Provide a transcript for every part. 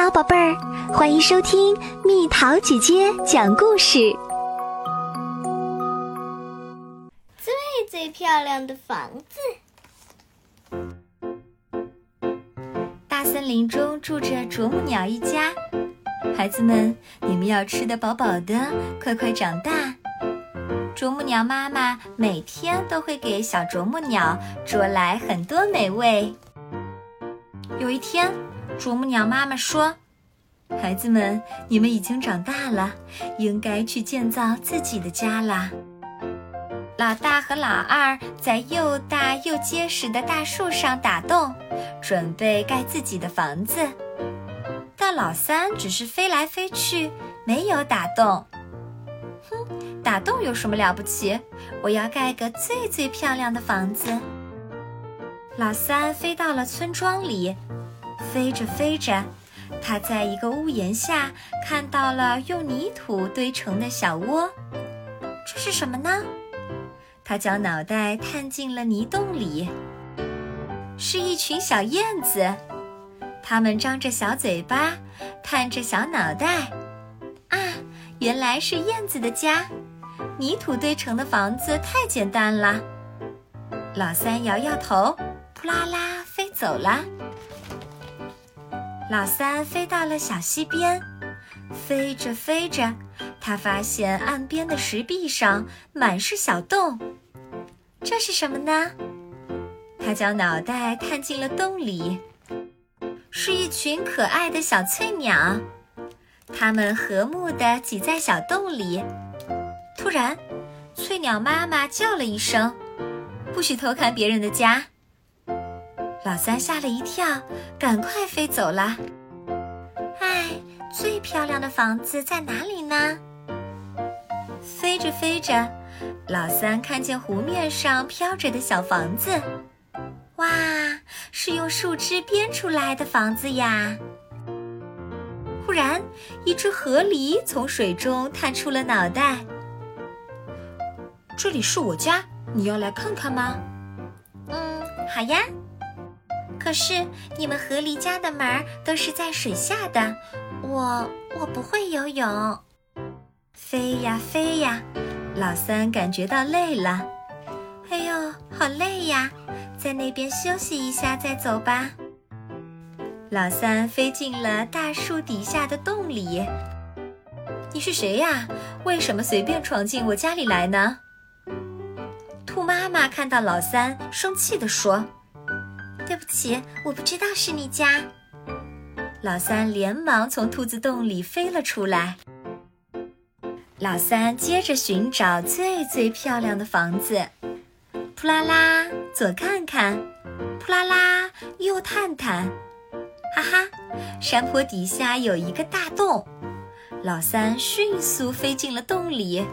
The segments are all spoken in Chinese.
好，宝贝儿，欢迎收听蜜桃姐姐讲故事。最最漂亮的房子。大森林中住着啄木鸟一家，孩子们，你们要吃得饱饱的，快快长大。啄木鸟妈妈每天都会给小啄木鸟捉来很多美味。有一天。啄木鸟妈妈说：“孩子们，你们已经长大了，应该去建造自己的家啦。”老大和老二在又大又结实的大树上打洞，准备盖自己的房子。但老三只是飞来飞去，没有打洞。哼，打洞有什么了不起？我要盖个最最漂亮的房子。老三飞到了村庄里。飞着飞着，它在一个屋檐下看到了用泥土堆成的小窝。这是什么呢？它将脑袋探进了泥洞里，是一群小燕子。它们张着小嘴巴，探着小脑袋。啊，原来是燕子的家。泥土堆成的房子太简单了。老三摇摇头，扑啦啦飞走了。老三飞到了小溪边，飞着飞着，他发现岸边的石壁上满是小洞，这是什么呢？他将脑袋探进了洞里，是一群可爱的小翠鸟，它们和睦地挤在小洞里。突然，翠鸟妈妈叫了一声：“不许偷看别人的家。”老三吓了一跳，赶快飞走了。唉，最漂亮的房子在哪里呢？飞着飞着，老三看见湖面上飘着的小房子，哇，是用树枝编出来的房子呀！忽然，一只河狸从水中探出了脑袋。这里是我家，你要来看看吗？嗯，好呀。可是你们河狸家的门都是在水下的，我我不会游泳。飞呀飞呀，老三感觉到累了，哎呦，好累呀，在那边休息一下再走吧。老三飞进了大树底下的洞里。你是谁呀？为什么随便闯进我家里来呢？兔妈妈看到老三，生气地说。对不起，我不知道是你家。老三连忙从兔子洞里飞了出来。老三接着寻找最最漂亮的房子，扑啦啦，左看看，扑啦啦，右探探，哈哈，山坡底下有一个大洞。老三迅速飞进了洞里。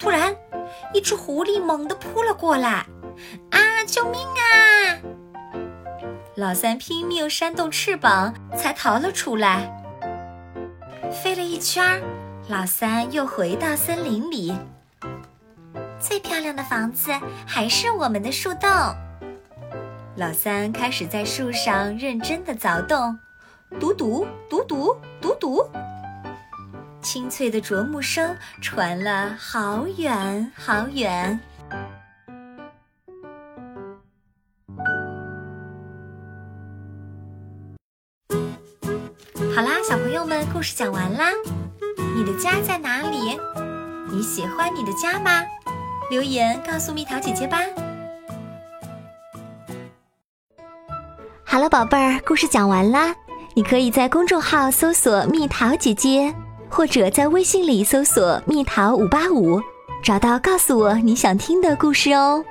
突然，一只狐狸猛地扑了过来，啊，救命啊！老三拼命扇动翅膀，才逃了出来。飞了一圈，老三又回到森林里。最漂亮的房子还是我们的树洞。老三开始在树上认真的凿洞，嘟嘟嘟嘟嘟嘟，清脆的啄木声传了好远好远。友们，故事讲完啦。你的家在哪里？你喜欢你的家吗？留言告诉蜜桃姐姐吧。好了，宝贝儿，故事讲完啦。你可以在公众号搜索“蜜桃姐姐”，或者在微信里搜索“蜜桃五八五”，找到告诉我你想听的故事哦。